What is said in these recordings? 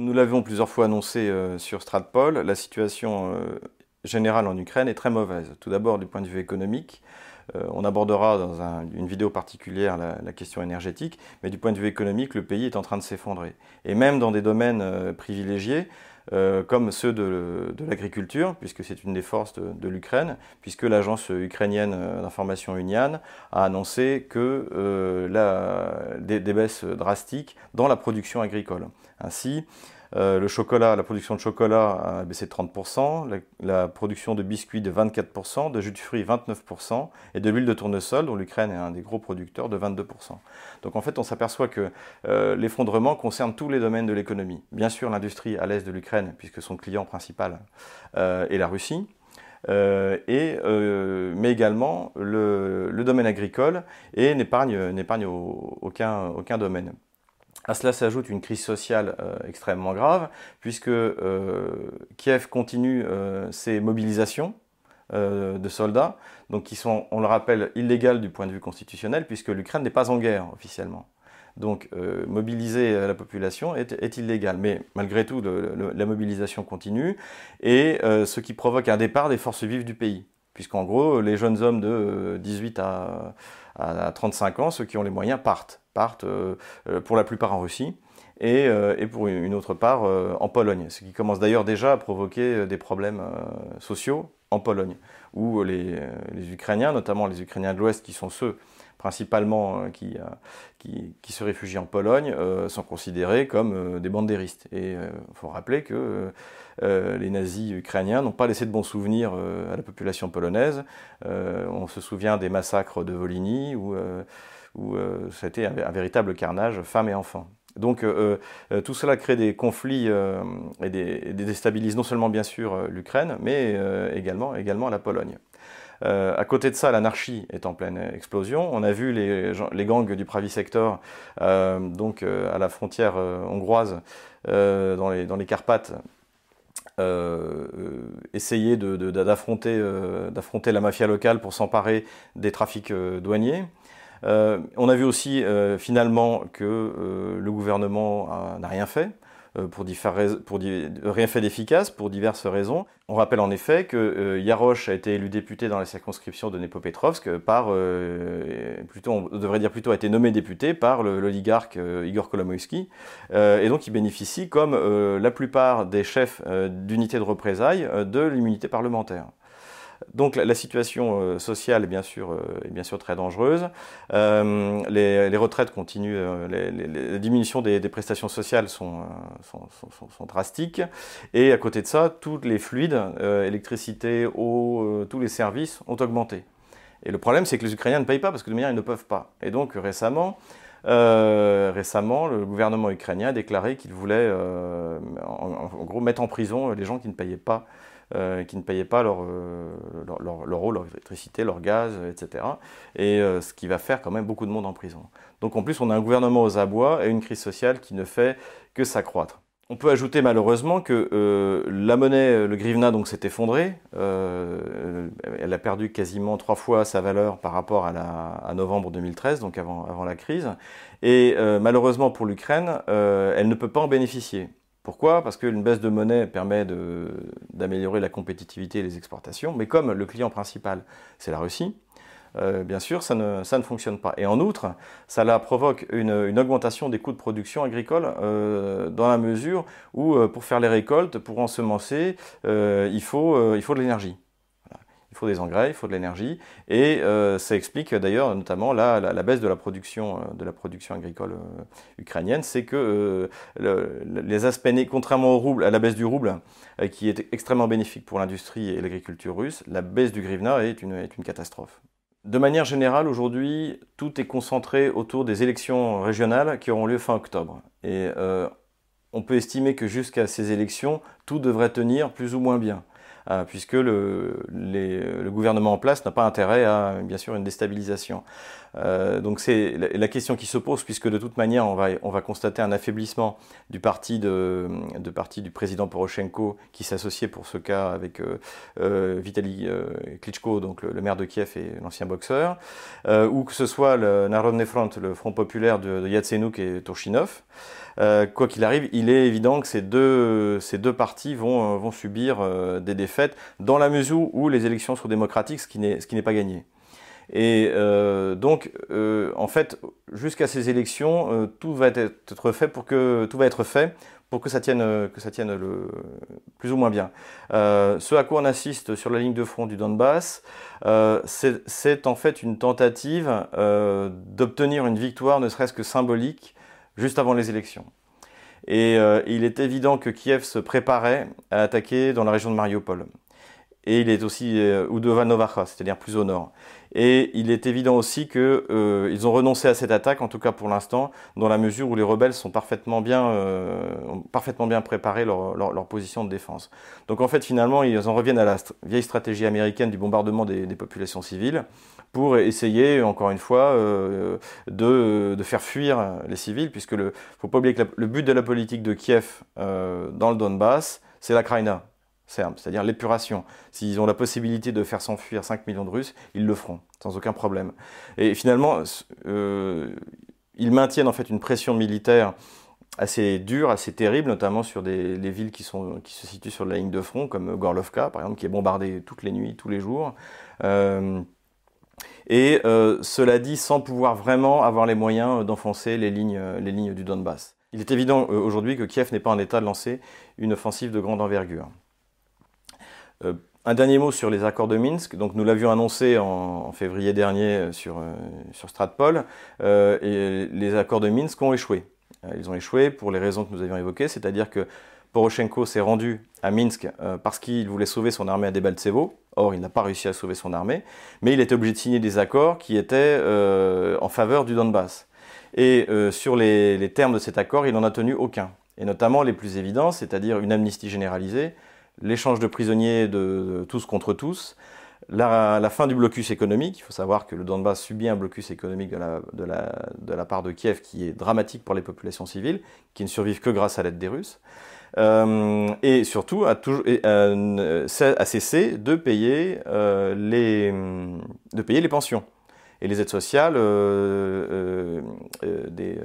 Nous l'avions plusieurs fois annoncé euh, sur Stratpol, la situation euh, générale en Ukraine est très mauvaise. Tout d'abord du point de vue économique. Euh, on abordera dans une vidéo particulière la, question énergétique, mais du point de vue économique, le pays est en train de s'effondrer. Et même dans des domaines privilégiés, comme ceux de, l'agriculture, puisque c'est une des forces de, l'Ukraine, puisque l'agence ukrainienne d'information Unian a annoncé que des, des, baisses drastiques dans la production agricole. Ainsi, euh, le chocolat, la production de chocolat a baissé de 30%, la, production de biscuits de 24%, de jus de fruits 29%, et de l'huile de tournesol, dont l'Ukraine est un des gros producteurs, de 22%. Donc en fait, on s'aperçoit que euh, l'effondrement concerne tous les domaines de l'économie. Bien sûr, l'industrie à l'est de l'Ukraine, puisque son client principal euh, est la Russie. mais également le, domaine agricole et n'épargne aucun domaine. À cela s'ajoute une crise sociale euh, extrêmement grave, puisque euh, Kiev continue euh, ses mobilisations de soldats, donc qui sont, on le rappelle, illégales du point de vue constitutionnel, puisque l'Ukraine n'est pas en guerre officiellement. Donc mobiliser la population est, illégal. Mais malgré tout, la mobilisation continue, et ce qui provoque un départ des forces vives du pays. Puisqu'en gros, les jeunes hommes de 18 à, à 35 ans, ceux qui ont les moyens, partent partent euh, euh, pour la plupart en Russie et, euh, pour une autre part en Pologne, ce qui commence d'ailleurs déjà à provoquer des problèmes sociaux en Pologne, où les, Ukrainiens, notamment les Ukrainiens de l'Ouest, qui sont ceux principalement qui, qui, se réfugient en Pologne, sont considérés comme des bandéristes. Et il faut rappeler que les nazis ukrainiens n'ont pas laissé de bons souvenirs à la population polonaise. on se souvient des massacres de Volhynie, où où euh, été un, véritable carnage, femmes et enfants. Donc euh, euh, tout cela crée des conflits et, déstabilise non seulement bien sûr l'Ukraine, mais également, la Pologne. à côté de ça, l'anarchie est en pleine explosion. On a vu les, gangs du Pravi Sector, donc à la frontière hongroise, dans, les, dans Carpates, essayer d'affronter la mafia locale pour s'emparer des trafics douaniers. Euh, on a vu aussi euh, finalement que euh, le gouvernement n'a rien fait. Pour, rien fait d'efficace pour diverses raisons. On rappelle en effet que Yarosh a été élu député dans la circonscription de Nepopetrovsk par, plutôt, on devrait dire plutôt, a été nommé député par l'oligarque Igor Kolomoïski, et donc il bénéficie, comme la plupart des chefs d'unités de représailles, de l'immunité parlementaire. Donc la, situation euh, sociale est bien sûr, euh, est bien sûr très dangereuse. Euh, les, retraites continuent, les, diminutions des, prestations sociales sont, drastiques. Et à côté de ça, tous les fluides, électricité, eau, tous les services ont augmenté. Et le problème, c'est que les Ukrainiens ne payent pas parce que de manière, ils ne peuvent pas. Et donc récemment, récemment, le gouvernement ukrainien a déclaré qu'il voulait, en, gros, mettre en prison les gens qui ne payaient pas euh, qui ne payaient pas leur, euh, leur, leur, eau, leur électricité, leur gaz, etc. Et euh, ce qui va faire quand même beaucoup de monde en prison. Donc en plus, on a un gouvernement aux abois et une crise sociale qui ne fait que s'accroître. On peut ajouter malheureusement que la monnaie, le grivna, donc s'est effondrée. elle a perdu quasiment trois fois sa valeur par rapport à, la, à novembre 2013, donc avant, avant la crise. Et malheureusement pour l'Ukraine, elle ne peut pas en bénéficier. Pourquoi? Parce qu'une baisse de monnaie permet d'améliorer la compétitivité et les exportations, mais comme le client principal, c'est la Russie, euh, bien sûr, ça ne, fonctionne pas. Et en outre, ça provoque une, augmentation des coûts de production agricole euh, dans la mesure où, euh, pour faire les récoltes, pour ensemencer, il, faut, il faut de l'énergie faut des engrais, il faut de l'énergie, et euh, ça explique d'ailleurs notamment la, la, baisse de la production, euh, de la production agricole euh, ukrainienne, c'est que les aspects, contrairement au rouble, à la baisse du rouble, qui est extrêmement bénéfique pour l'industrie et l'agriculture russe, la baisse du grivna est une, est une catastrophe. De manière générale, aujourd'hui, tout est concentré autour des élections régionales qui auront lieu fin octobre. Et on peut estimer que jusqu'à ces élections, tout devrait tenir plus ou moins bien. Euh, puisque le, gouvernement en place n'a pas intérêt à, bien sûr, une déstabilisation. Euh, donc c'est la, question qui se pose, puisque de toute manière, on va, on va constater un affaiblissement du parti, du président Poroshenko, qui s'associait pour ce cas avec euh, Vitaly Klitschko, donc le, maire de Kiev et l'ancien boxeur, ou que ce soit le Narodny Front, le Front populaire de, de Yatsenuk et Turchinov. Quoi qu'il arrive, il est évident que ces deux, ces deux partis vont, vont subir des défaites dans la mesure où les élections sont démocratiques, ce qui n'est pas gagné. Et donc, en fait, jusqu'à ces élections, tout va être fait pour que tout va être fait pour que ça tienne, euh, que ça tienne le, plus ou moins bien. Euh, ce à quoi on assiste sur la ligne de front du Donbass, euh, c'est en fait une tentative d'obtenir une victoire, ne serait-ce que symbolique, juste avant les élections. Et il est évident que Kiev se préparait à attaquer dans la région de Mariupol. Et il est aussi Udova Novacha, c'est-à-dire plus au nord. Et il est évident aussi qu'ils euh, ont renoncé à cette attaque, en tout cas pour l'instant, dans la mesure où les rebelles sont parfaitement bien, euh, ont parfaitement bien préparé leur, leur, position de défense. Donc en fait, finalement, ils en reviennent à la vieille stratégie américaine du bombardement des, des populations civiles pour essayer, encore une fois, euh, de, de, faire fuir les civils, puisque le faut pas oublier que le but de la politique de Kiev euh, dans le Donbass, c'est la Kraïna c'est-à-dire l'épuration. S'ils ont la possibilité de faire s'enfuir 5 millions de Russes, ils le feront, sans aucun problème. Et finalement, euh, ils maintiennent en fait une pression militaire assez dure, assez terrible, notamment sur des, les villes qui, se situent sur la ligne de front, comme Gorlovka, par exemple, qui est bombardée toutes les nuits, tous les jours. Euh, et euh, cela dit, sans pouvoir vraiment avoir les moyens d'enfoncer les lignes du Donbass. Il est évident aujourd'hui que Kiev n'est pas en état de lancer une offensive de grande envergure. Euh, un dernier mot sur les accords de Minsk. Donc, nous l'avions annoncé en, février dernier euh, sur, euh, sur Stratpol. et les accords de Minsk ont échoué. Ils ont échoué pour les raisons que nous avions évoquées, c'est-à-dire que Poroshenko s'est rendu à Minsk parce qu'il voulait sauver son armée à Debaltsevo. Or, il n'a pas réussi à sauver son armée, mais il était obligé de signer des accords qui étaient en faveur du Donbass. Et sur les, les, termes de cet accord, il n'en a tenu aucun. Et notamment les plus évidents, c'est-à-dire une amnistie généralisée, l'échange de prisonniers de, tous contre tous, la, fin du blocus économique. Il faut savoir que le Donbass subit un blocus économique de la, part de Kiev qui est dramatique pour les populations civiles, qui ne survivent que grâce à l'aide des Russes. Euh, et surtout euh, à, cesser de payer, euh, les, de payer les pensions et les aides sociales des,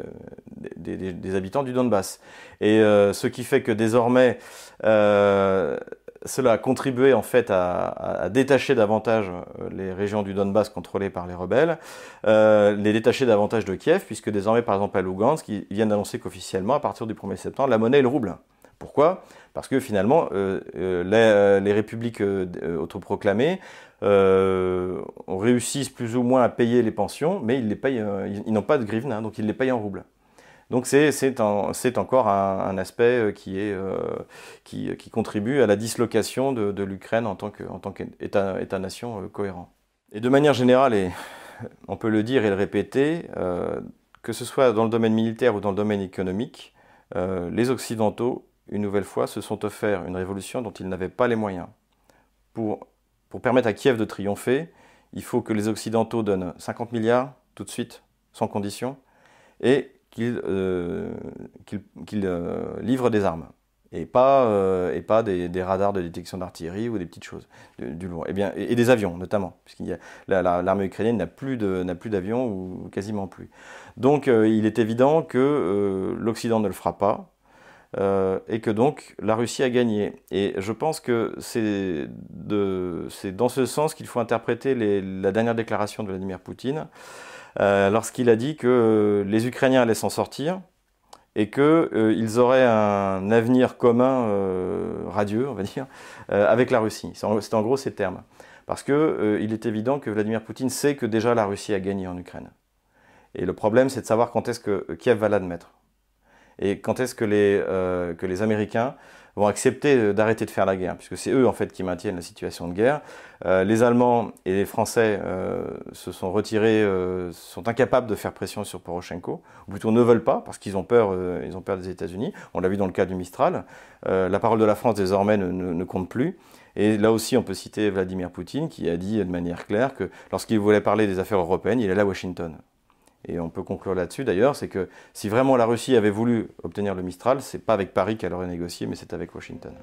des, habitants du Donbass. Et ce qui fait que désormais euh, cela a contribué en fait à, détacher davantage euh, les régions du Donbass contrôlées par les rebelles, euh, les détacher davantage de Kiev, puisque désormais, par exemple, à Lugansk, ils viennent d'annoncer qu'officiellement, à partir du 1er septembre, la monnaie est le rouble. Pourquoi? Parce que finalement, les, républiques autoproclamées réussissent plus ou moins à payer les pensions, mais ils, ils, n'ont pas de grivne, hein, donc ils les payent en rouble. Donc c'est encore un, aspect euh, euh, qui, contribue à la dislocation de, l'Ukraine en tant qu'État-nation euh, cohérent. Et de manière générale, et on peut le dire et le répéter, que ce soit dans le domaine militaire ou dans le domaine économique, les Occidentaux, une nouvelle fois, se sont offerts une révolution dont ils n'avaient pas les moyens. Pour, pour permettre à Kiev de triompher, il faut que les Occidentaux donnent 50 milliards tout de suite, sans condition, et qu'il euh, euh, livre des armes et pas, euh, des, radars de détection d'artillerie ou des petites choses du, lourd. Et, eh et, des avions notamment, puisqu'il l'armée ukrainienne n'a plus d'avions ou quasiment plus. Donc il est évident que l'Occident ne le fera pas. Et que donc la Russie a gagné. Et je pense que c'est dans ce sens qu'il faut interpréter la dernière déclaration de Vladimir Poutine, euh, lorsqu'il a dit que euh, les Ukrainiens allaient s'en sortir et qu'ils euh, auraient un avenir commun radieux, on va dire, avec la Russie. C'est en, gros ces termes. Parce qu'il est évident que Vladimir Poutine sait que déjà la Russie a gagné en Ukraine. Et le problème, c'est de savoir quand est-ce que Kiev va l'admettre. Et quand est-ce que les, que les Américains vont accepter euh, d'arrêter de faire la guerre, puisque c'est eux en fait qui maintiennent la situation de guerre. Euh, les Allemands et les Français euh, se sont retirés, sont incapables de faire pression sur Poroshenko, ou plutôt ne veulent pas parce qu'ils ont peur, ils ont peur des États-Unis. On l'a vu dans le cas du Mistral. la parole de la France désormais ne, ne, compte plus. Et là aussi, on peut citer Vladimir Poutine qui a dit de manière claire que lorsqu'il voulait parler des affaires européennes, il allait à Washington. Et on peut conclure là-dessus d'ailleurs, c'est que si vraiment la Russie avait voulu obtenir le Mistral, c'est pas avec Paris qu'elle aurait négocié, mais c'est avec Washington.